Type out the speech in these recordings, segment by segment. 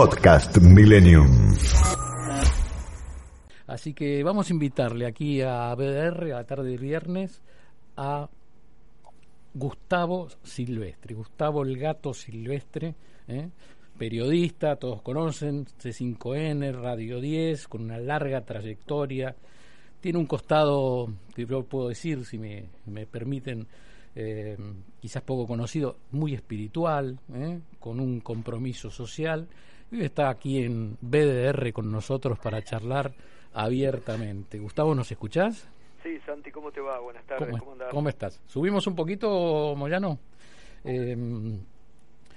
Podcast Millennium. Así que vamos a invitarle aquí a BDR a la tarde de viernes a Gustavo Silvestre. Gustavo el gato Silvestre, ¿eh? periodista, todos conocen, C5N, Radio 10, con una larga trayectoria. Tiene un costado, que yo puedo decir, si me, me permiten, eh, quizás poco conocido, muy espiritual, ¿eh? con un compromiso social. Está aquí en BDR con nosotros para charlar abiertamente. Gustavo, ¿nos escuchás? Sí, Santi, ¿cómo te va? Buenas tardes, ¿Cómo, ¿cómo, andás? ¿Cómo estás? ¿Subimos un poquito, Moyano? Eh,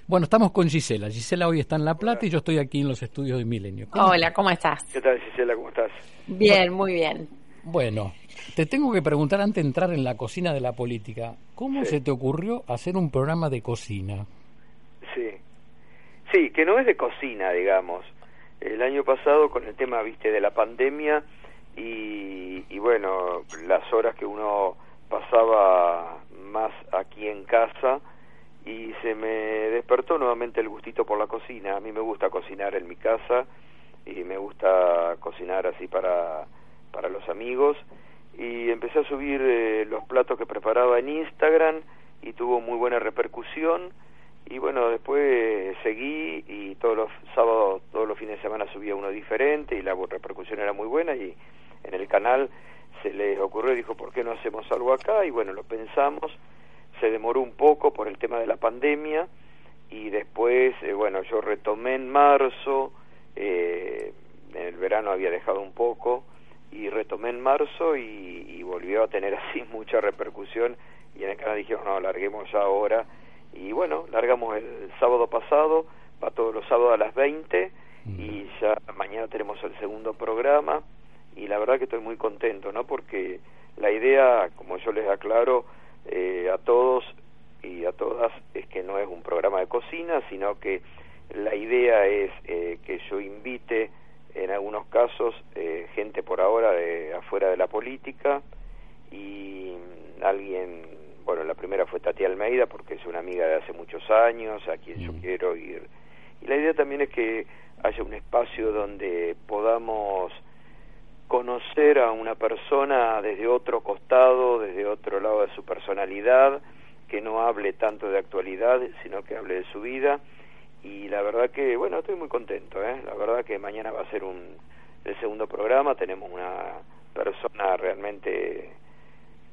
bueno, estamos con Gisela. Gisela hoy está en La Plata Hola. y yo estoy aquí en los estudios de Milenio. Hola, ¿cómo estás? ¿Qué tal, Gisela? ¿Cómo estás? Bien, muy bien. Bueno, te tengo que preguntar antes de entrar en la cocina de la política, ¿cómo Sí. se te ocurrió hacer un programa de cocina? Sí. Sí, que no es de cocina, digamos. El año pasado con el tema, viste, de la pandemia y, y bueno, las horas que uno pasaba más aquí en casa y se me despertó nuevamente el gustito por la cocina. A mí me gusta cocinar en mi casa y me gusta cocinar así para, para los amigos y empecé a subir eh, los platos que preparaba en Instagram y tuvo muy buena repercusión y bueno después seguí y todos los sábados todos los fines de semana subía uno diferente y la repercusión era muy buena y en el canal se les ocurrió dijo por qué no hacemos algo acá y bueno lo pensamos. Se demoró un poco por el tema de la pandemia y después eh, bueno yo retomé en marzo eh, en el verano había dejado un poco y retomé en marzo y, y volvió a tener así mucha repercusión y en el canal dijeron no larguemos ya ahora y bueno largamos el sábado pasado va todos los sábados a las 20 y ya mañana tenemos el segundo programa y la verdad que estoy muy contento no porque la idea como yo les aclaro eh, a todos y a todas es que no es un programa de cocina sino que la idea es eh, que yo invite en algunos casos eh, gente por ahora de afuera de la política y alguien bueno la primera fue Tati Almeida porque es una amiga de hace muchos años a quien yo quiero ir y la idea también es que haya un espacio donde podamos conocer a una persona desde otro costado, desde otro lado de su personalidad, que no hable tanto de actualidad, sino que hable de su vida. Y la verdad que, bueno, estoy muy contento, ¿eh? La verdad que mañana va a ser un, el segundo programa, tenemos una persona realmente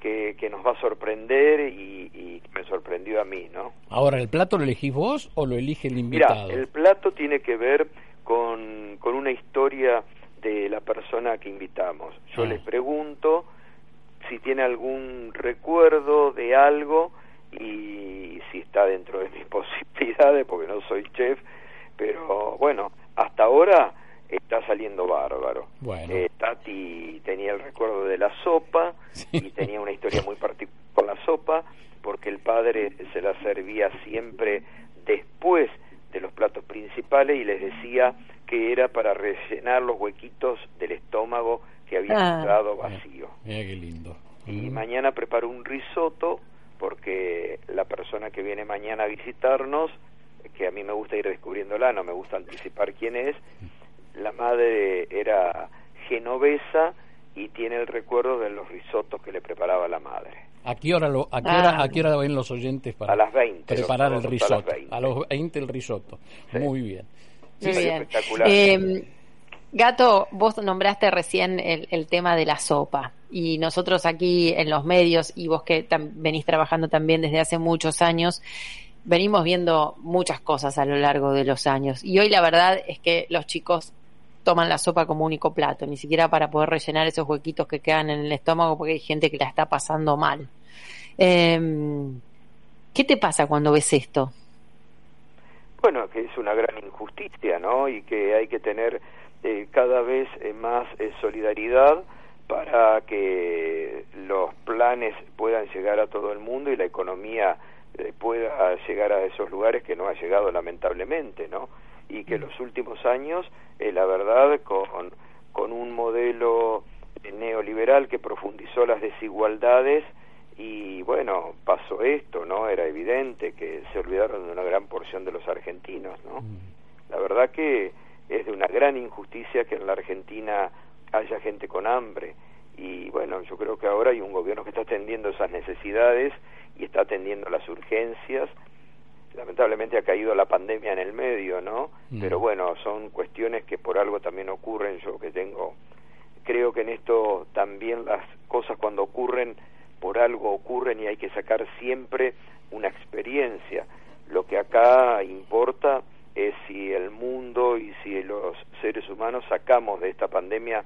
que, que nos va a sorprender y, y me sorprendió a mí, ¿no? Ahora, ¿el plato lo elegís vos o lo elige el Mira, invitado? el plato tiene que ver con, con una historia de la persona que invitamos. Yo Ah. les pregunto si tiene algún recuerdo de algo y si está dentro de mis posibilidades, porque no soy chef, pero bueno, hasta ahora está saliendo bárbaro. Bueno. Eh, Tati tenía el recuerdo de la sopa Sí. y tenía una historia muy particular con la sopa, porque el padre se la servía siempre después de los platos principales y les decía que era para rellenar los huequitos del estómago que había Ah. quedado vacío. Mira qué lindo. Y Mm. mañana preparo un risotto porque la persona que viene mañana a visitarnos, que a mí me gusta ir descubriéndola, no me gusta anticipar quién es, la madre era genovesa y tiene el recuerdo de los risotos que le preparaba la madre. ¿A qué hora lo, a qué Ah. hora, a qué hora ven los oyentes para A las 20, preparar el sábados a las risotto? 20. A los 20 el risotto. Sí. Muy bien. Muy sí, bien. espectacular. Eh, Gato, vos nombraste recién el, el tema de la sopa y nosotros aquí en los medios y vos que tam- venís trabajando también desde hace muchos años, venimos viendo muchas cosas a lo largo de los años y hoy la verdad es que los chicos toman la sopa como único plato, ni siquiera para poder rellenar esos huequitos que quedan en el estómago porque hay gente que la está pasando mal. Eh, ¿Qué te pasa cuando ves esto? bueno, que es una gran injusticia, ¿no? Y que hay que tener eh, cada vez eh, más eh, solidaridad para que los planes puedan llegar a todo el mundo y la economía pueda llegar a esos lugares que no ha llegado lamentablemente, ¿no? Y que los últimos años, la verdad, con, con un modelo neoliberal que profundizó las desigualdades, y bueno, pasó esto, ¿no? Era evidente que se olvidaron de una gran porción de los argentinos, ¿no? Mm. La verdad que es de una gran injusticia que en la Argentina haya gente con hambre y bueno, yo creo que ahora hay un gobierno que está atendiendo esas necesidades y está atendiendo las urgencias. Lamentablemente ha caído la pandemia en el medio, ¿no? Mm. Pero bueno, son cuestiones que por algo también ocurren. Yo que tengo, creo que en esto también las cosas cuando ocurren por algo ocurren y hay que sacar siempre una experiencia. Lo que acá importa es si el mundo y si los seres humanos sacamos de esta pandemia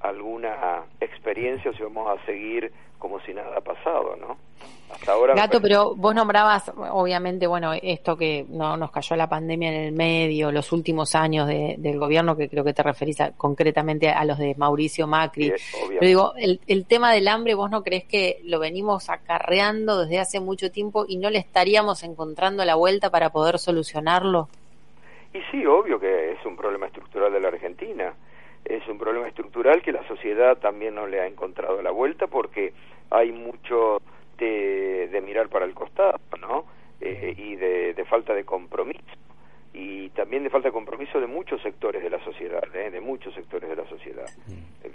alguna experiencia o si vamos a seguir como si nada ha pasado, ¿no? Hasta ahora. Gato, pero vos nombrabas, obviamente, bueno, esto que no nos cayó la pandemia en el medio, los últimos años del gobierno, que creo que te referís concretamente a los de Mauricio Macri. pero digo, el, el tema del hambre, ¿vos no crees que lo venimos acarreando desde hace mucho tiempo y no le estaríamos encontrando la vuelta para poder solucionarlo? Y sí, obvio que es un problema estructural de la Argentina es un problema estructural que la sociedad también no le ha encontrado la vuelta porque hay mucho de, de mirar para el costado, ¿no? Eh, y de, de, falta de compromiso. Y también de falta de compromiso de muchos sectores de la sociedad, ¿eh? de muchos sectores de la sociedad.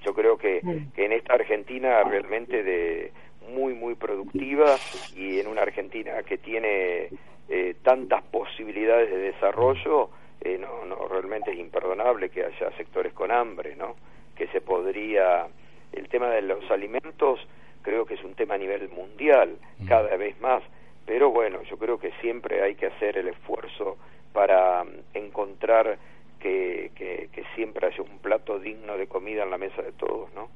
Yo creo que, que en esta Argentina realmente de muy, muy productiva y en una Argentina que tiene eh, tantas posibilidades de desarrollo, eh, no, no, realmente es imperdonable que haya sectores con hambre, ¿no? Que se podría, el tema de los alimentos creo que es un tema a nivel mundial, mm. cada vez más, pero bueno, yo creo que siempre hay que hacer el esfuerzo para mm, encontrar que, que, que siempre haya un plato digno de comida en la mesa de todos, ¿no?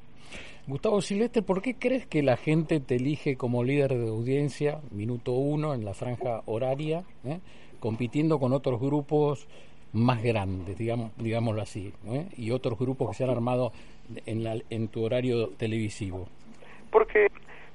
Gustavo Silvestre, ¿por qué crees que la gente te elige como líder de audiencia, minuto uno, en la franja horaria, eh, compitiendo con otros grupos más grandes, digamos, digámoslo así, ¿eh? y otros grupos que se han armado en, la, en tu horario televisivo? Porque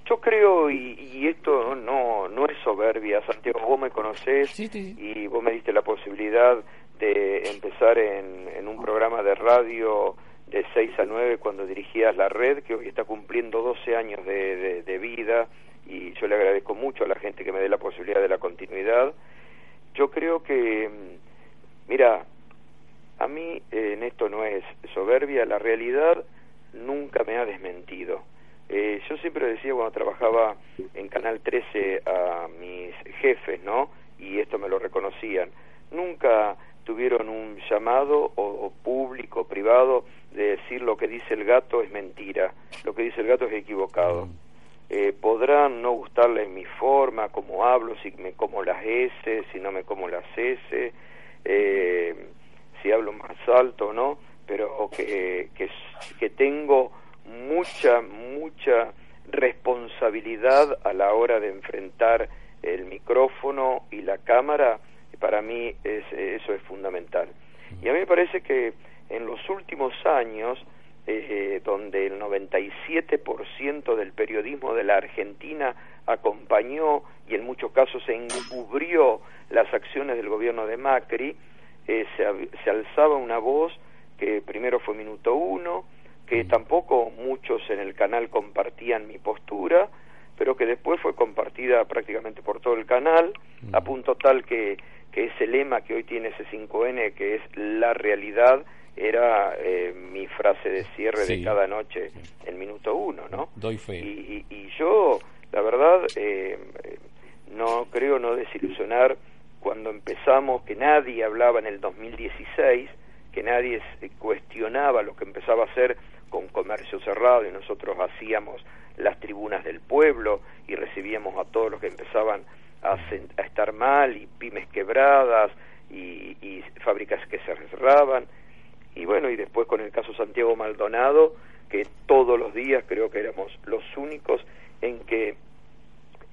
yo creo, y, esto no, no es soberbia, Santiago, vos me conocés y vos me diste la posibilidad de empezar en, en un programa de radio de 6 a 9 cuando dirigías la red, que hoy está cumpliendo 12 años de, de vida, y yo le agradezco mucho a la gente que me dé la posibilidad de la continuidad. Yo creo que Mira, a mí eh, en esto no es soberbia, la realidad nunca me ha desmentido. Eh, yo siempre decía cuando trabajaba en Canal 13 a mis jefes, ¿no? Y esto me lo reconocían. Nunca tuvieron un llamado o, público, privado, de decir lo que dice el gato es mentira, lo que dice el gato es equivocado. Mm. Eh, podrán no gustarles mi forma, cómo hablo, si me como las S, si no me como las S, eh, si hablo más alto o no, pero que, que, que tengo mucha, mucha responsabilidad a la hora de enfrentar el micrófono y la cámara, para mí es, eso es fundamental. Y a mí me parece que en los últimos años, eh, donde el 97% del periodismo de la Argentina acompañó y en muchos casos se encubrió las acciones del gobierno de Macri, eh, se, alzaba una voz que primero fue minuto uno, que mm. tampoco muchos en el canal compartían mi postura, pero que después fue compartida prácticamente por todo el canal, a mm. punto tal que, que ese lema que hoy tiene C5N, que es la realidad, era eh, mi frase de cierre de cada noche en minuto uno, ¿no? Doy fe. Y, y, yo, la verdad, eh, no creo no desilusionar cuando empezamos, que nadie hablaba en el 2016, que nadie cuestionaba lo que empezaba a hacer con comercio cerrado y nosotros hacíamos las tribunas del pueblo y recibíamos a todos los que empezaban a, estar mal y pymes quebradas y, y fábricas que se cerraban y bueno y después con el caso Santiago Maldonado que todos los días creo que éramos los únicos en que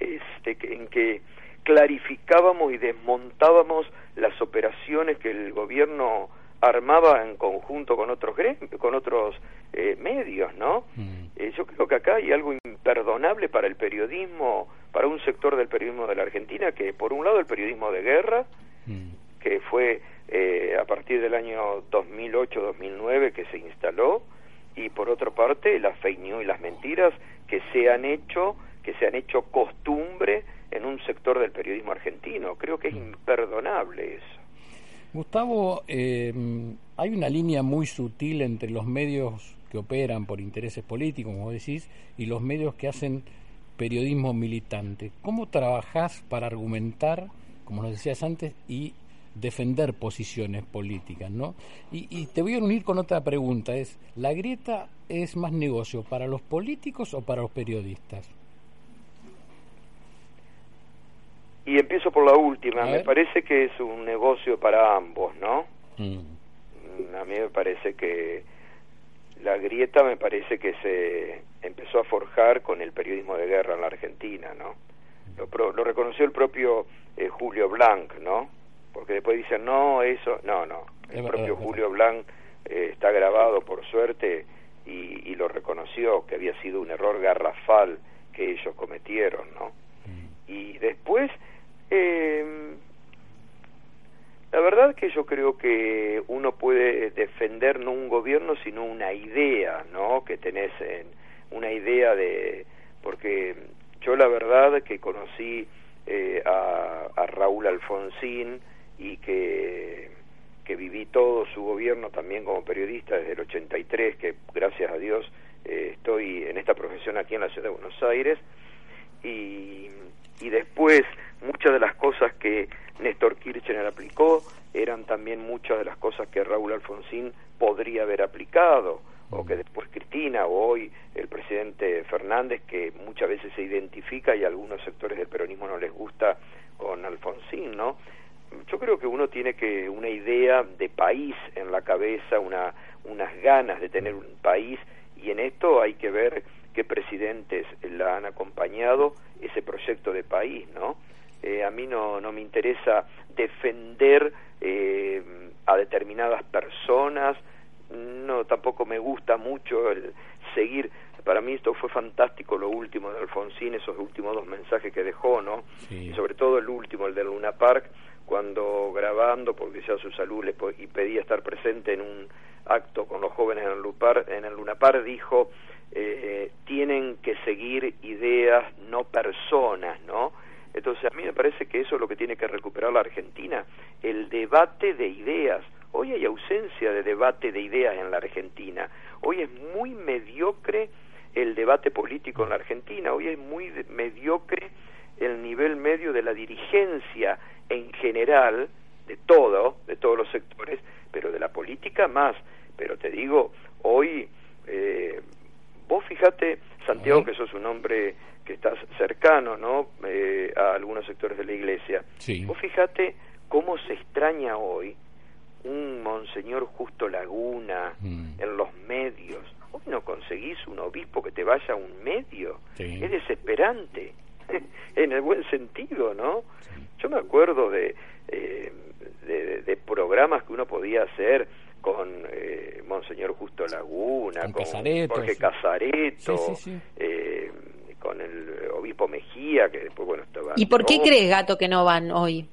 este en que clarificábamos y desmontábamos las operaciones que el gobierno armaba en conjunto con otros con otros eh, medios, ¿no? Mm. Eh, yo creo que acá hay algo imperdonable para el periodismo, para un sector del periodismo de la Argentina, que por un lado el periodismo de guerra, Mm. que fue eh, a partir del año 2008-2009 que se instaló, y por otra parte las fake news y las mentiras que se han hecho, que se han hecho costumbre en un sector del periodismo argentino. Creo que es imperdonable eso. Gustavo, eh, hay una línea muy sutil entre los medios que operan por intereses políticos, como decís, y los medios que hacen periodismo militante. ¿Cómo trabajás para argumentar, como nos decías antes, y defender posiciones políticas, ¿no? Y, y te voy a unir con otra pregunta, es, ¿la grieta es más negocio para los políticos o para los periodistas? Y empiezo por la última. Me parece que es un negocio para ambos, ¿no? Mm. Mm, A mí me parece que la grieta me parece que se empezó a forjar con el periodismo de guerra en la Argentina, ¿no? Lo, pro- lo reconoció el propio eh, Julio Blanc, ¿no? Porque después dicen, no, eso, no, no. El propio verdad. Julio Blanc eh, está grabado, por suerte, y, y lo reconoció, que había sido un error garrafal que ellos cometieron, ¿no? Y después, eh, la verdad que yo creo que uno puede defender no un gobierno, sino una idea, ¿no? Que tenés en una idea de... Porque yo la verdad que conocí eh, a, a Raúl Alfonsín y que, que viví todo su gobierno también como periodista desde el 83, que gracias a Dios eh, estoy en esta profesión aquí en la ciudad de Buenos Aires, y, y después muchas de las cosas que Néstor Kirchner aplicó eran también muchas de las cosas que Raúl Alfonsín podría haber aplicado o que después Cristina o hoy el presidente Fernández que muchas veces se identifica y algunos sectores del peronismo no les gusta con Alfonsín, ¿no? Yo creo que uno tiene que una idea de país en la cabeza, una unas ganas de tener un país y en esto hay que ver qué presidentes la han acompañado ese proyecto de país, ¿no? Eh, a mí no, no me interesa defender eh, a determinadas personas, no, tampoco me gusta mucho el seguir. Para mí esto fue fantástico lo último de Alfonsín, esos últimos dos mensajes que dejó, ¿no? Sí. Y sobre todo el último, el de Luna Park, cuando grabando, porque ya su salud le y pedía estar presente en un acto con los jóvenes en el en el Luna Park, dijo eh, tienen que seguir ideas, no personas, ¿no? Entonces a mí me parece que eso es lo que tiene que recuperar la Argentina, el debate de ideas. Hoy hay ausencia de debate de ideas en la Argentina. Hoy es muy mediocre el debate político en la Argentina. Hoy es muy mediocre el nivel medio de la dirigencia en general, de todo, de todos los sectores, pero de la política más. Pero te digo, hoy, eh, vos fíjate, Santiago, que sos un hombre que estás cercano, ¿no? Eh, a algunos sectores de la iglesia. Sí. Vos fíjate cómo se extraña hoy un Monseñor Justo Laguna Mm. en los medios. Hoy no conseguís un obispo que te vaya a un medio. Sí. Es desesperante, en el buen sentido, ¿no? Yo me acuerdo de, eh, de, de programas que uno podía hacer con eh, Monseñor Justo Laguna, Con con, Casareto, Jorge sí. Casareto, Sí, sí, sí. eh, con el obispo Mejía, que después, bueno, estaba... ¿Y por qué no, crees, Gato, que no van hoy?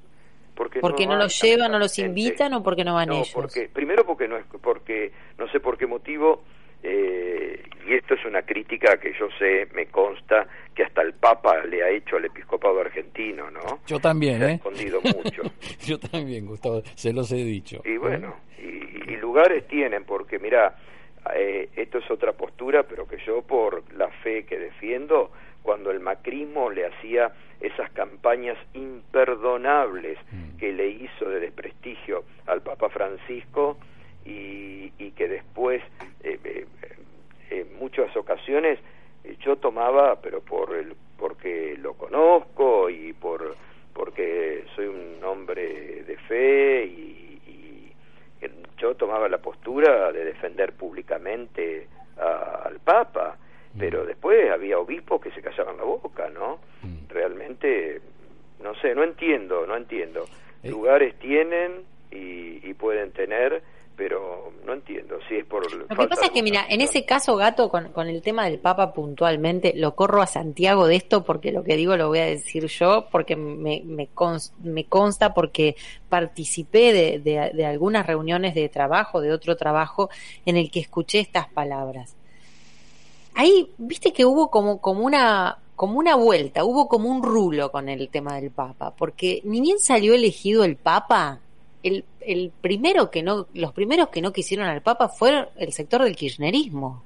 porque ¿Porque no, van los llevan, no los invitan o porque no van No, ellos? porque primero porque no es porque no sé por qué motivo eh, y esto es una crítica que yo sé, me consta que hasta el Papa le ha hecho al episcopado argentino, ¿no? Yo también, Se ha ¿eh? escondido mucho. Yo también, Gustavo, se los he dicho. Y bueno, y, y lugares tienen, porque mira, eh, esto es otra postura, pero que yo por la fe que defiendo, cuando el macrismo le hacía esas campañas imperdonables Mm. que le hizo de desprestigio al Papa Francisco y, y que después, eh, eh, en muchas ocasiones, eh, yo tomaba, pero por el, porque lo conozco y por porque soy un hombre de fe y, y eh, yo tomaba la postura de defender públicamente a- al Papa, pero después había obispos que se callaban la boca, ¿no? Mm. Realmente no sé, no entiendo, no entiendo. Eh. Lugares tienen y, y pueden tener, pero no entiendo si es por Lo que pasa es que, mira, en ese caso, Gato, con, con el tema del Papa puntualmente, lo corro a Santiago de esto porque lo que digo lo voy a decir yo, porque me, me, cons- me consta, porque participé de, de- de algunas reuniones de trabajo, de otro trabajo, en el que escuché estas palabras. Ahí, viste que hubo como, como una como una vuelta, hubo como un rulo con el tema del Papa, porque ni bien salió elegido el Papa, el, el primero que no, los primeros que no quisieron al Papa fueron el sector del kirchnerismo.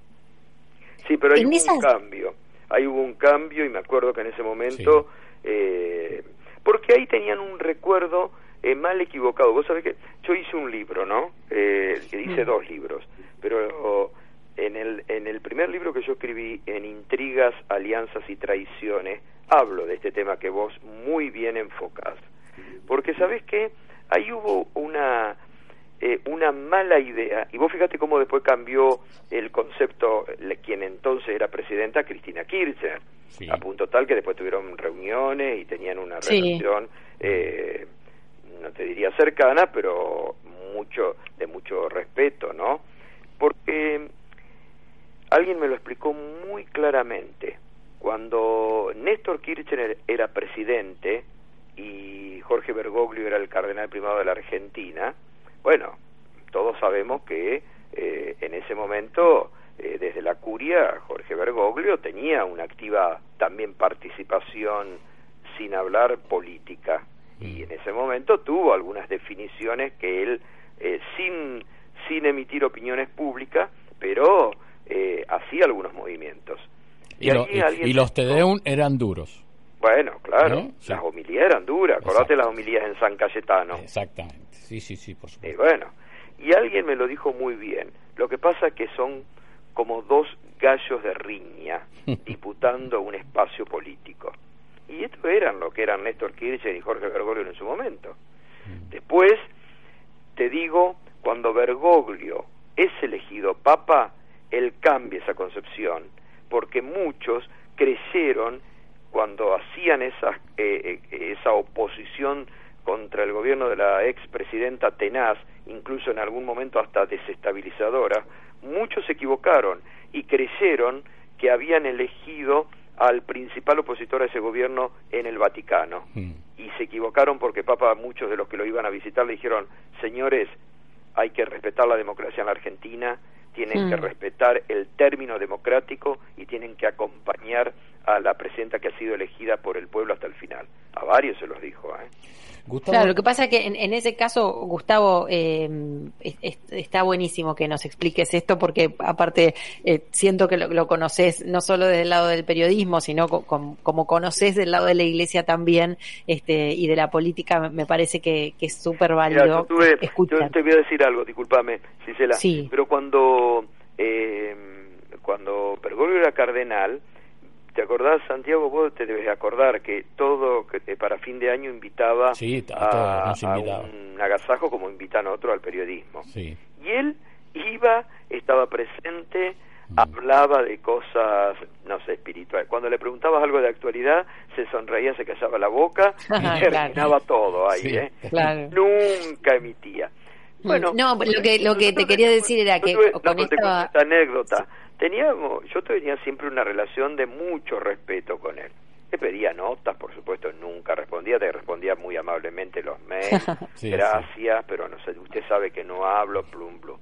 Sí, pero hay En hubo esas- un cambio. Ahí hubo un cambio y me acuerdo que en ese momento, eh, porque ahí tenían un recuerdo eh, mal equivocado. Vos sabés que yo hice un libro, ¿no? Eh, que hice Mm. dos libros, pero en el, en el primer libro que yo escribí, en Intrigas, Alianzas y Traiciones, hablo de este tema que vos muy bien enfocás. Porque sabés que ahí hubo una eh, una mala idea, y vos fíjate cómo después cambió el concepto, le- quien entonces era presidenta, Cristina Kirchner, Sí. a punto tal que después tuvieron reuniones y tenían una Sí. relación, eh, no te diría cercana, pero mucho de mucho respeto, ¿no? Porque alguien me lo explicó muy claramente. Cuando Néstor Kirchner era presidente y Jorge Bergoglio era el cardenal primado de la Argentina, bueno, todos sabemos que eh, en ese momento, eh, desde la curia, Jorge Bergoglio tenía una activa también participación, sin hablar política, y en ese momento tuvo algunas definiciones que él, eh, sin, sin emitir opiniones públicas, pero eh, hacía algunos movimientos. Y, lo- y- los Tedeum eran duros. Bueno, claro, ¿No? Sí. las homilías eran duras, acordate las homilías en San Cayetano. Exactamente. Sí, sí, sí, por Y supuesto. bueno, y alguien me lo dijo muy bien. Lo que pasa es que son como dos gallos de riña disputando un espacio político. Y esto eran lo que eran Néstor Kirchner y Jorge Bergoglio en su momento. Después, te digo, cuando Bergoglio es elegido papa, él cambia esa concepción, porque muchos creyeron cuando hacían esa, eh, eh, esa oposición contra el gobierno de la expresidenta tenaz, incluso en algún momento hasta desestabilizadora, muchos se equivocaron y creyeron que habían elegido al principal opositor a ese gobierno en el Vaticano. Mm. Y se equivocaron porque Papa, muchos de los que lo iban a visitar, le dijeron, señores, hay que respetar la democracia en la Argentina, tienen Mm. que respetar el término democrático y tienen que acompañar a la presidenta que ha sido elegida por el pueblo hasta el final. A varios se los dijo, ¿eh? Gustavo, Claro, lo que pasa es que en, en ese caso, Gustavo, eh, es- es- está buenísimo que nos expliques esto porque aparte eh, siento que lo, lo conoces no solo desde el lado del periodismo, sino co- com- como conoces del lado de la iglesia también este, y de la política, me- parece que, que es súper Mira, válido yo, tuve- escuchar. yo te voy a decir algo, discúlpame, Cisela, Sí. pero cuando eh, cuando Bergoglio era cardenal, ¿te acordás, Santiago? Vos te debes acordar que todo, que eh, para fin de año invitaba Sí, a un agasajo como invitan a otro al periodismo. Sí. Y él iba, estaba presente, Mm. hablaba de cosas, no sé, espirituales. Cuando le preguntabas algo de actualidad, se sonreía, se callaba la boca y Claro. terminaba todo ahí, Sí. ¿eh? Claro. Nunca emitía. Bueno, No, lo que- lo que te quería decir era que con esta anécdota. Teníamos, yo tenía siempre una relación de mucho respeto con él. Le pedía notas, por supuesto, nunca respondía, te respondía muy amablemente los mails, Sí, gracias, pero no sé, usted sabe que no hablo, plum, plum.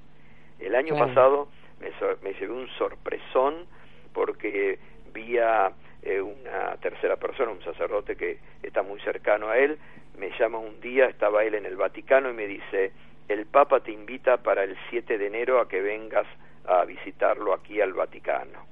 El año Claro. pasado me, me llevé un sorpresón porque vi a eh, una tercera persona, un sacerdote que está muy cercano a él, me llama un día, estaba él en el Vaticano y me dice, el Papa te invita para el 7 de enero a que vengas a visitarlo aquí al Vaticano.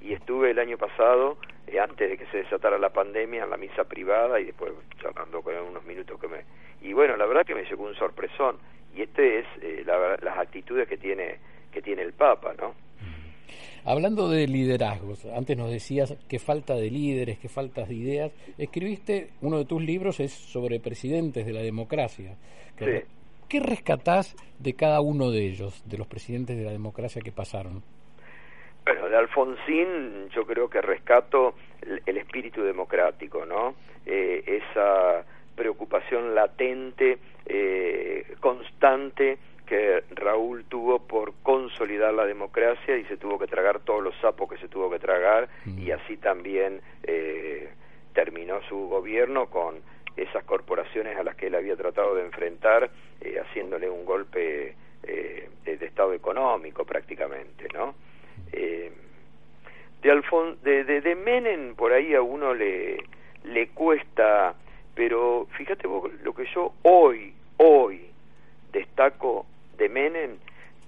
Y estuve el año pasado, eh, antes de que se desatara la pandemia, en la misa privada y después charlando con él unos minutos que me... Y bueno, la verdad que me llegó un sorpresón. Y este es eh, la- las actitudes que tiene, que tiene el Papa, ¿no? Hablando de liderazgos, antes nos decías que falta de líderes, que falta de ideas. Escribiste, uno de tus libros es sobre presidentes de la democracia. Que Sí. ¿Qué rescatás de cada uno de ellos, de los presidentes de la democracia que pasaron? Bueno, de Alfonsín yo creo que rescato el, el espíritu democrático, ¿no? Eh, esa preocupación latente, eh, constante, que Raúl tuvo por consolidar la democracia y se tuvo que tragar todos los sapos que se tuvo que tragar y así también eh, terminó su gobierno con esas corporaciones a las que él había tratado de enfrentar, haciéndole un golpe eh, de, estado económico prácticamente, ¿no? Eh, de, Alfon de, de, de Menem por ahí a uno le, le cuesta, pero fíjate vos lo que yo hoy, hoy destaco de Menem,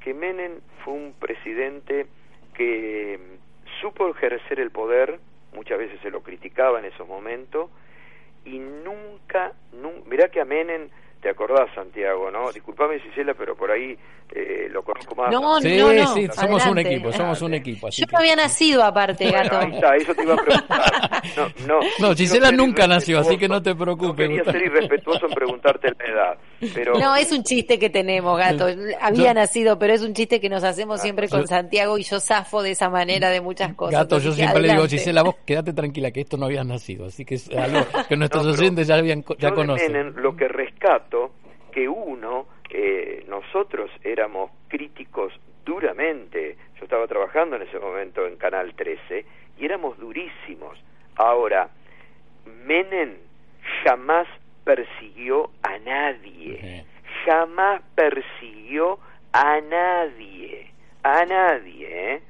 que Menem fue un presidente que supo ejercer el poder, muchas veces se lo criticaba en esos momentos, y nunca, nunca mirá que a Menem te acordás, Santiago, ¿no? Disculpame, Cisela, pero por ahí eh, lo conozco más. No, Sí, no, no. sí, somos un equipo, somos un equipo. así Yo que- no había nacido aparte, Bueno, gato. ahí está, eso te iba a preguntar. No, no, No, Gisela nunca nació, así que no te preocupes, No quería ser irrespetuoso en preguntarte la edad, pero... No, es un chiste que tenemos, gato. Había Yo- nacido, pero es un chiste que nos hacemos siempre con Yo- Santiago y yo zafo de esa manera de muchas cosas. Gato, yo siempre le digo. Gisela, vos quédate tranquila que esto no habías nacido, así que es algo que nuestros oyentes ya, habían, ya conocen. Lo que rescato, que uno, eh, nosotros éramos críticos duramente, yo estaba trabajando en ese momento en Canal 13, y éramos durísimos. Ahora, Menem jamás persiguió a nadie, jamás persiguió a nadie, a nadie, ¿eh?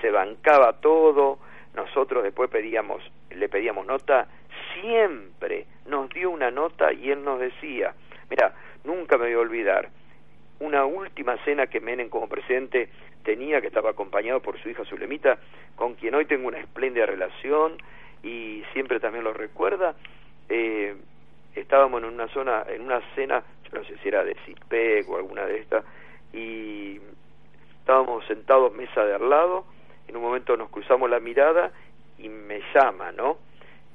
se bancaba todo, nosotros después pedíamos, le pedíamos nota, siempre nos dio una nota y él nos decía, mira, nunca me voy a olvidar, una última cena que Menem como presidente tenía, que estaba acompañado por su hija Zulemita, con quien hoy tengo una espléndida relación y siempre también lo recuerda, eh, estábamos en una zona, en una cena, yo no sé si era de CIPEC o alguna de estas, y estábamos sentados mesa de al lado, en un momento nos cruzamos la mirada y me llama, ¿no?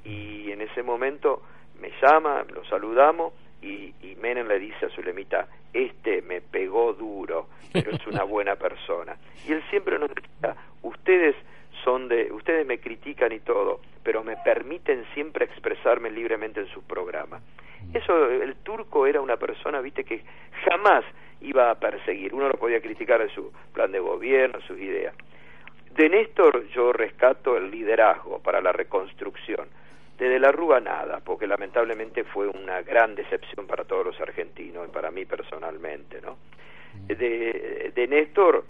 Y en ese momento me llama, lo saludamos y, y Menem le dice a Zulemita, este me pegó duro, pero es una buena persona. Y él siempre nos decía, ustedes son de, ustedes me critican y todo, pero me permiten siempre expresarme libremente en sus programas. Eso, el turco era una persona, viste, que jamás iba a perseguir. Uno lo podía criticar en su plan de gobierno, sus ideas. De Néstor yo rescato el liderazgo para la reconstrucción. De De la Rúa nada, porque lamentablemente fue una gran decepción para todos los argentinos y para mí personalmente, ¿no? De, de Néstor,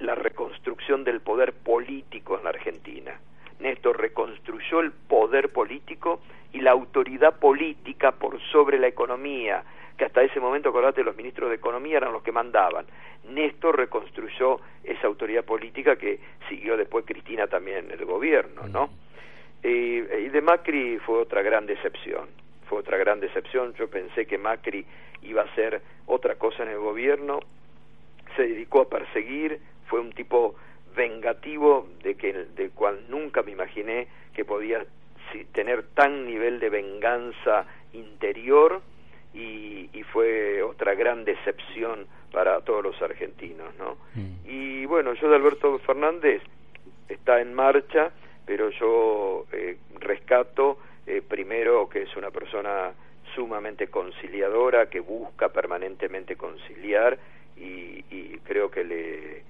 la reconstrucción del poder político en la Argentina. Néstor reconstruyó el poder político y la autoridad política por sobre la economía, que hasta ese momento, acordate, los ministros de Economía eran los que mandaban. Néstor reconstruyó esa autoridad política que siguió después Cristina también en el gobierno, ¿no? Eh, y de Macri fue otra gran decepción, fue otra gran decepción. Yo pensé que Macri iba a hacer otra cosa en el gobierno, se dedicó a perseguir, fue un tipo vengativo de que de cual nunca me imaginé que podía tener tan nivel de venganza interior y, y fue otra gran decepción para todos los argentinos, ¿no? Mm. Y bueno, yo de Alberto Fernández está en marcha, pero yo eh, rescato eh, primero que es una persona sumamente conciliadora, que busca permanentemente conciliar y, y creo que le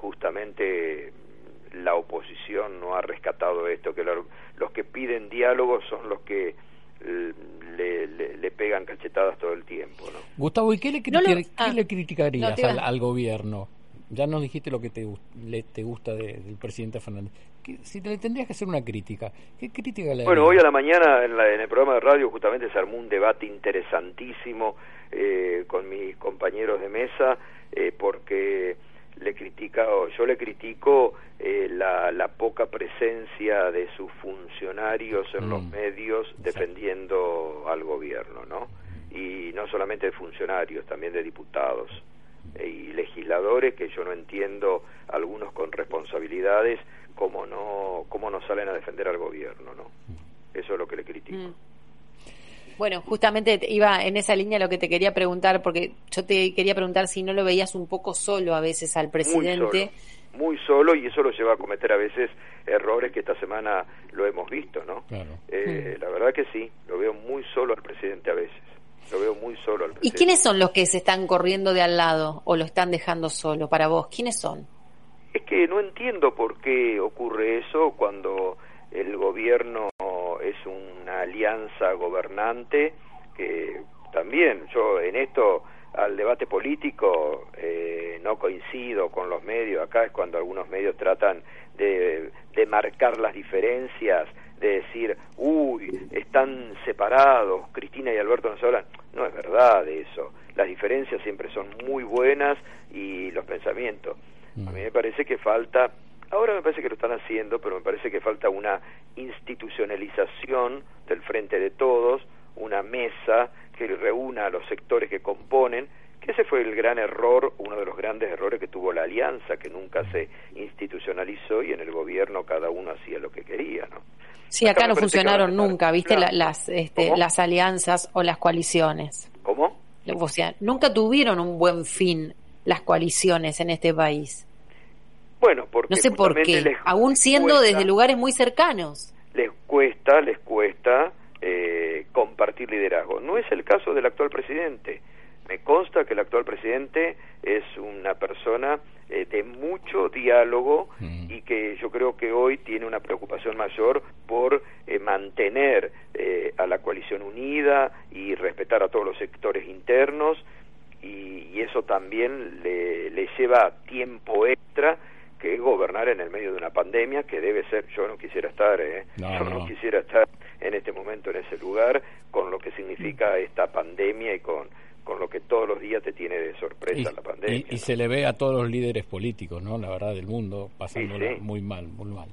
justamente la oposición no ha rescatado esto, que lo- los que piden diálogo son los que eh, le, le- le pegan cachetadas todo el tiempo, ¿no? Gustavo, ¿y qué le, No lo- criti- ah. qué le criticarías No, al gobierno? Ya nos dijiste lo que te, le- te gusta de- del presidente Fernández. ¿Qué- si le tendrías que hacer una crítica, ¿qué crítica le Bueno, hoy a la mañana en, la- en el programa de radio justamente se armó un debate interesantísimo eh, con mis compañeros de mesa eh, porque le critica o yo le critico eh, la, la poca presencia de sus funcionarios en Mm. los medios defendiendo al gobierno, ¿no? Y no solamente de funcionarios, también de diputados y legisladores que yo no entiendo algunos con responsabilidades cómo no cómo no salen a defender al gobierno no eso es lo que le critico Mm. Bueno, justamente iba en esa línea lo que te quería preguntar, porque yo te quería preguntar si no lo veías un poco solo a veces al presidente. Muy solo, y eso lo lleva a cometer a veces errores que esta semana lo hemos visto, ¿no? Eh, la verdad que sí, lo veo muy solo al presidente a veces. Lo veo muy solo al. ¿Y quiénes son los que se están corriendo de al lado o lo están dejando solo para vos? ¿Quiénes son? Es que no entiendo por qué ocurre eso cuando el gobierno es una alianza gobernante que también yo en esto al debate político eh, no coincido con los medios acá es cuando algunos medios tratan de, de marcar las diferencias de decir uy están separados Cristina y Alberto no se hablan no es verdad eso. Las diferencias siempre son muy buenas y los pensamientos. A mí me parece que falta Ahora me parece que lo están haciendo, pero me parece que falta una institucionalización del frente de todos, una mesa que reúna a los sectores que componen, que ese fue el gran error, uno de los grandes errores que tuvo la alianza, que nunca se institucionalizó y en el gobierno cada uno hacía lo que quería, ¿no? Sí, acá, no funcionaron nunca, ¿viste? las, este, las alianzas o las coaliciones. ¿Cómo? O sea, nunca tuvieron un buen fin las coaliciones en este país. Bueno, porque no sé por qué, aún siendo desde lugares muy cercanos. Les cuesta, les cuesta eh, compartir liderazgo. No es el caso del actual presidente. Me consta que el actual presidente es una persona eh, de mucho diálogo mm. y que yo creo que hoy tiene una preocupación mayor por eh, mantener a la coalición unida y respetar a todos los sectores internos y, y eso también le, le lleva tiempo extra que es gobernar en el medio de una pandemia que debe ser, yo no quisiera estar, ¿eh? yo no, quisiera estar en este momento en ese lugar con lo que significa esta pandemia y con con lo que todos los días te tiene de sorpresa la pandemia. Y, se le ve a todos los líderes políticos, ¿no? La verdad, del mundo, pasándola muy mal, muy mal.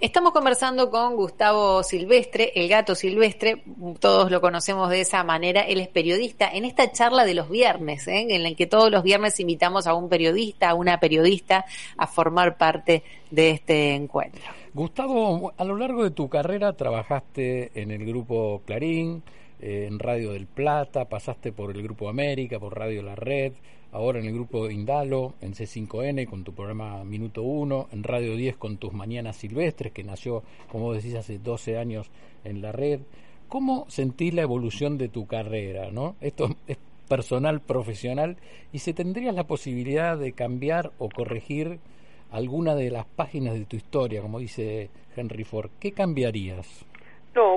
estamos conversando con Gustavo Silvestre, el gato Silvestre, todos lo conocemos de esa manera, él es periodista, en esta charla de los viernes, ¿eh? en la que todos los viernes invitamos a un periodista, a una periodista, a formar parte de este encuentro. Gustavo, a lo largo de tu carrera trabajaste en el grupo Clarín, eh, en Radio del Plata, pasaste por el Grupo América, por Radio La Red, ahora en el Grupo Indalo, en C5N con tu programa Minuto 1, en Radio 10 con tus Mañanas Silvestres, que nació, como decís, hace 12 años en la red. ¿Cómo sentís la evolución de tu carrera? ¿no? Esto es personal, profesional, y si tendrías la posibilidad de cambiar o corregir alguna de las páginas de tu historia, como dice Henry Ford, ¿qué cambiarías?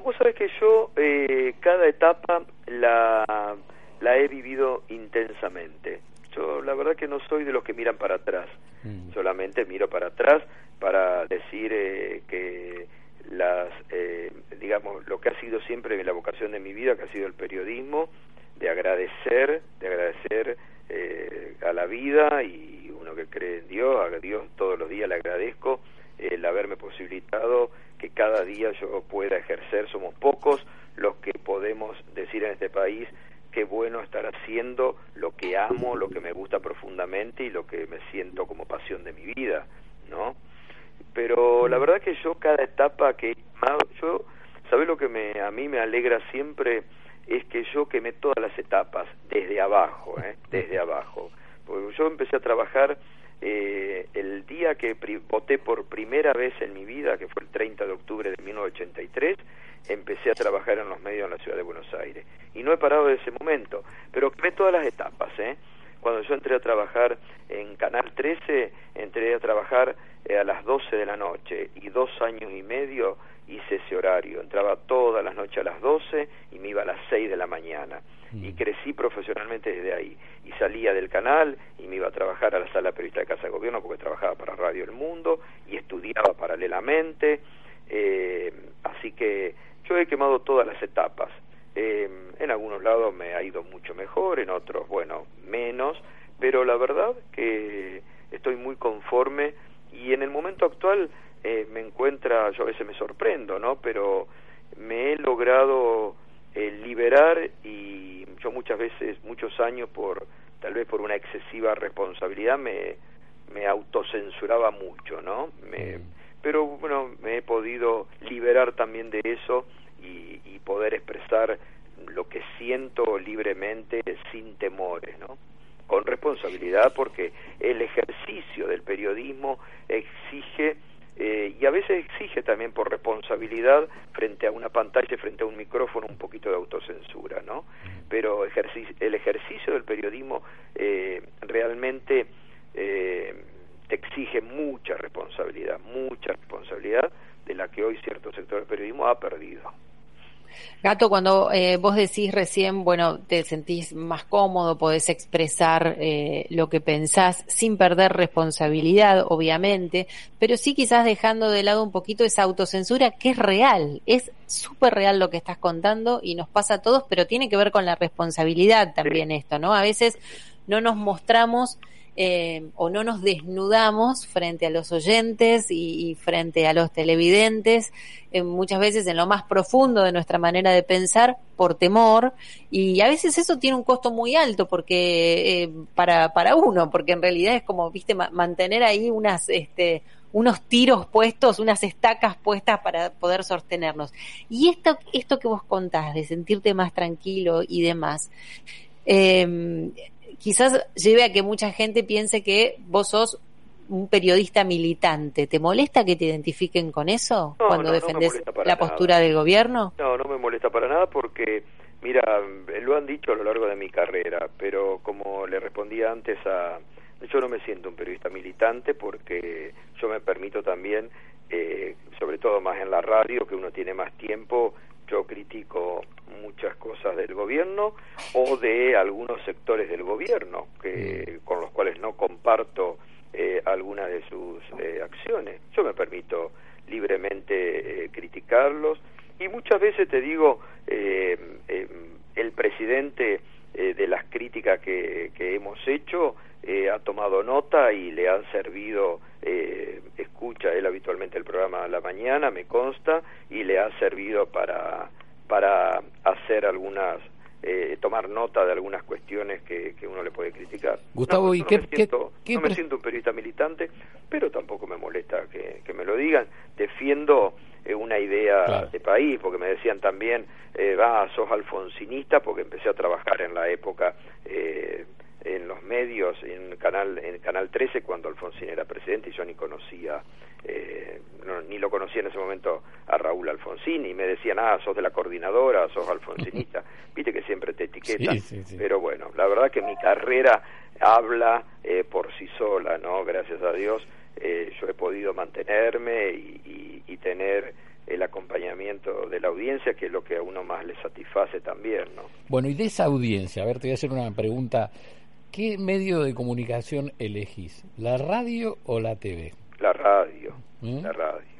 Vos sabés que yo eh, cada etapa la, la he vivido intensamente. Yo la verdad que no soy de los que miran para atrás, mm. solamente miro para atrás para decir eh, que las, eh, digamos, lo que ha sido siempre la vocación de mi vida, que ha sido el periodismo, de agradecer, de agradecer a la vida y uno que cree en Dios, a Dios todos los días le agradezco el haberme posibilitado que cada día yo pueda ejercer. Somos pocos los que podemos decir en este país qué bueno estar haciendo lo que amo, lo que me gusta profundamente y lo que me siento como pasión de mi vida, ¿no? Pero la verdad que yo cada etapa que yo, ¿sabes lo que me, a mí me alegra siempre? Es que yo quemé todas las etapas desde abajo, ¿eh? desde abajo. Porque yo empecé a trabajar eh, el día que voté por primera vez en mi vida, que fue el 30 de octubre de 1983, empecé a trabajar en los medios en la ciudad de Buenos Aires. Y no he parado de ese momento, pero ve todas las etapas. ¿eh? Cuando yo entré a trabajar en Canal 13, entré a trabajar eh, a las 12 de la noche y dos años y medio hice ese horario. Entraba todas las noches a las 12 y me iba a las 6 de la mañana. Y mm. crecí profesionalmente desde ahí. Y salía del canal y me iba a trabajar a la sala periodista de Casa de Gobierno porque trabajaba para Radio El Mundo y estudiaba paralelamente. Eh, así que yo he quemado todas las etapas. Eh, en algunos lados me ha ido mucho mejor, en otros, bueno, menos, pero la verdad que estoy muy conforme y en el momento actual eh, me encuentra, yo a veces me sorprendo, ¿no? Pero me he logrado eh, liberar y yo muchas veces, muchos años por, tal vez por una excesiva responsabilidad me, me autocensuraba mucho, ¿no? Me, pero bueno, me he podido liberar también de eso y, y poder expresar lo que siento libremente sin temores, ¿no? Con responsabilidad porque el ejercicio del periodismo exige eh, y a veces exige también por responsabilidad frente a una pantalla, frente a un micrófono, un poquito de autocensura, ¿no? Pero el ejercicio del periodismo eh, realmente eh, te exige mucha responsabilidad, mucha responsabilidad de la que hoy cierto sector del periodismo ha perdido. Gato, cuando eh, vos decís recién, bueno, te sentís más cómodo, podés expresar eh, lo que pensás sin perder responsabilidad, obviamente, pero sí quizás dejando de lado un poquito esa autocensura que es real, es súper real lo que estás contando y nos pasa a todos, pero tiene que ver con la responsabilidad también esto, ¿no? A veces no nos mostramos eh, o no nos desnudamos frente a los oyentes y, frente a los televidentes, eh, muchas veces en lo más profundo de nuestra manera de pensar por temor y a veces eso tiene un costo muy alto porque eh, para, para uno, porque en realidad es como, viste, mantener ahí unas, este, unos tiros puestos, unas estacas puestas para poder sostenernos. Y esto, esto que vos contás de sentirte más tranquilo y demás, eh, quizás lleve a que mucha gente piense que vos sos un periodista militante. ¿Te molesta que te identifiquen con eso cuando defendes la postura del gobierno? No, no me molesta para nada porque, mira, lo han dicho a lo largo de mi carrera, pero como le respondía antes a... Yo no me siento un periodista militante porque yo me permito también, eh, sobre todo más en la radio, que uno tiene más tiempo, yo critico muchas cosas del gobierno o de algunos sectores del gobierno que mm. con los cuales no comparto eh, algunas de sus eh, acciones. Yo me permito libremente eh, criticarlos y muchas veces te digo eh, el presidente de las críticas que, que hemos hecho ha tomado nota y le han servido escucha él habitualmente el programa a la mañana me consta y le ha servido para para hacer algunas eh, tomar nota de algunas cuestiones que, que uno le puede criticar. Gustavo, no, ¿y qué, me siento, no me siento un periodista militante, pero tampoco me molesta que, que me lo digan. Defiendo eh, una idea de país, porque me decían también, eh, va, sos alfonsinista, porque empecé a trabajar en la época eh, en los medios, en Canal, en Canal 13, cuando Alfonsín era presidente y yo ni conocía, eh, ni lo conocía en ese momento a Raúl Alfonsín, y me decían, ah, sos de la coordinadora, sos alfonsinista, viste que siempre te etiquetan, pero bueno, la verdad que mi carrera habla eh, por sí sola, ¿no? Gracias a Dios eh, yo he podido mantenerme y, y, y tener el acompañamiento de la audiencia, que es lo que a uno más le satisface también, ¿no? Bueno, y de esa audiencia, a ver, te voy a hacer una pregunta ¿Qué medio de comunicación elegís? ¿La radio o la TV? La radio, ¿Mm? la radio.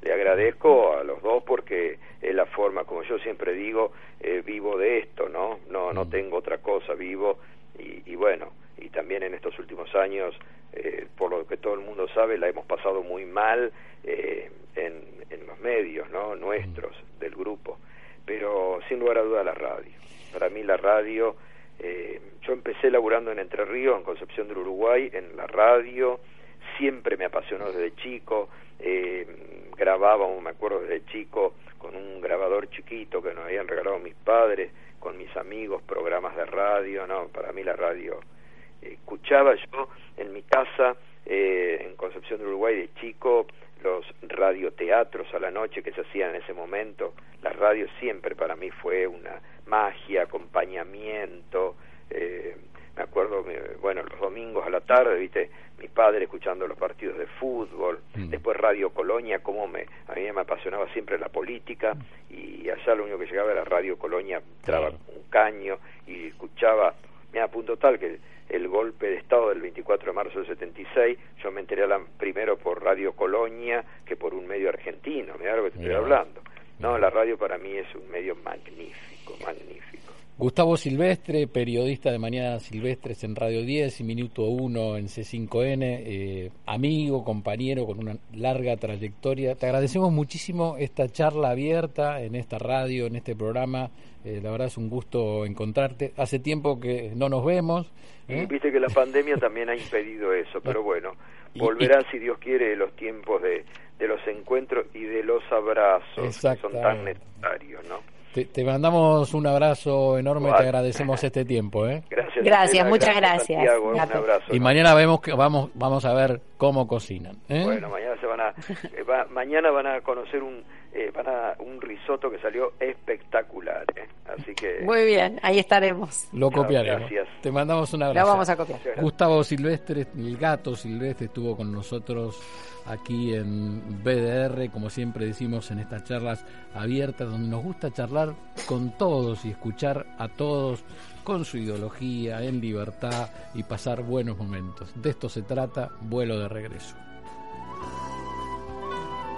Le agradezco a los dos porque es la forma, como yo siempre digo, eh, vivo de esto, ¿no? No, no mm. tengo otra cosa, vivo y, bueno, y también en estos últimos años, eh, por lo que todo el mundo sabe, la hemos pasado muy mal eh, en, en los medios, ¿no? Nuestros, mm. del grupo. Pero sin lugar a duda la radio. Para mí la radio eh, yo empecé laburando en Entre Ríos, en Concepción del Uruguay, en la radio, siempre me apasionó desde chico, eh, grababa, me acuerdo desde chico, con un grabador chiquito que nos habían regalado mis padres, con mis amigos, programas de radio, no, para mí la radio, eh, escuchaba yo en mi casa, eh, en Concepción del Uruguay de chico, los radioteatros a la noche que se hacían en ese momento, la radio siempre para mí fue una magia, acompañamiento, eh, me acuerdo, bueno, los domingos a la tarde, viste, mi padre escuchando los partidos de fútbol, mm. después Radio Colonia, como me, a mí me apasionaba siempre la política, y allá lo único que llegaba era Radio Colonia, traba un caño, y escuchaba, me punto tal que el golpe de Estado del 24 de marzo del 76, yo me enteré la, primero por Radio Colonia que por un medio argentino, mira lo que te estoy hablando. No, la radio para mí es un medio magnífico, magnífico. Gustavo Silvestre, periodista de Mañana Silvestres en Radio 10 y Minuto 1 en C5N, eh, amigo, compañero con una larga trayectoria. Te agradecemos muchísimo esta charla abierta en esta radio, en este programa. Eh, la verdad es un gusto encontrarte. Hace tiempo que no nos vemos. Y ¿eh? viste que la pandemia también ha impedido eso, pero bueno, volverá si Dios quiere los tiempos de, de los encuentros y de los abrazos que son tan necesarios, ¿no? Te, te mandamos un abrazo enorme, te agradecemos este tiempo. ¿eh? Gracias. Gracias, muchas gracias, Santiago, un Gato. abrazo. Y ¿no? mañana vemos que vamos vamos a ver cómo cocinan. ¿eh? Bueno, mañana se van a eh, va- mañana van a conocer un eh, van a un risotto que salió espectacular, ¿eh? así que Muy bien, ahí estaremos. Lo copiaremos. Gracias. Te mandamos un Lo abrazo. vamos a copiar. Gustavo Silvestre, el gato Silvestre, estuvo con nosotros aquí en BDR, como siempre decimos en estas charlas abiertas, donde nos gusta charlar con todos y escuchar a todos con su ideología, en libertad y pasar buenos momentos. De esto se trata, vuelo de regreso.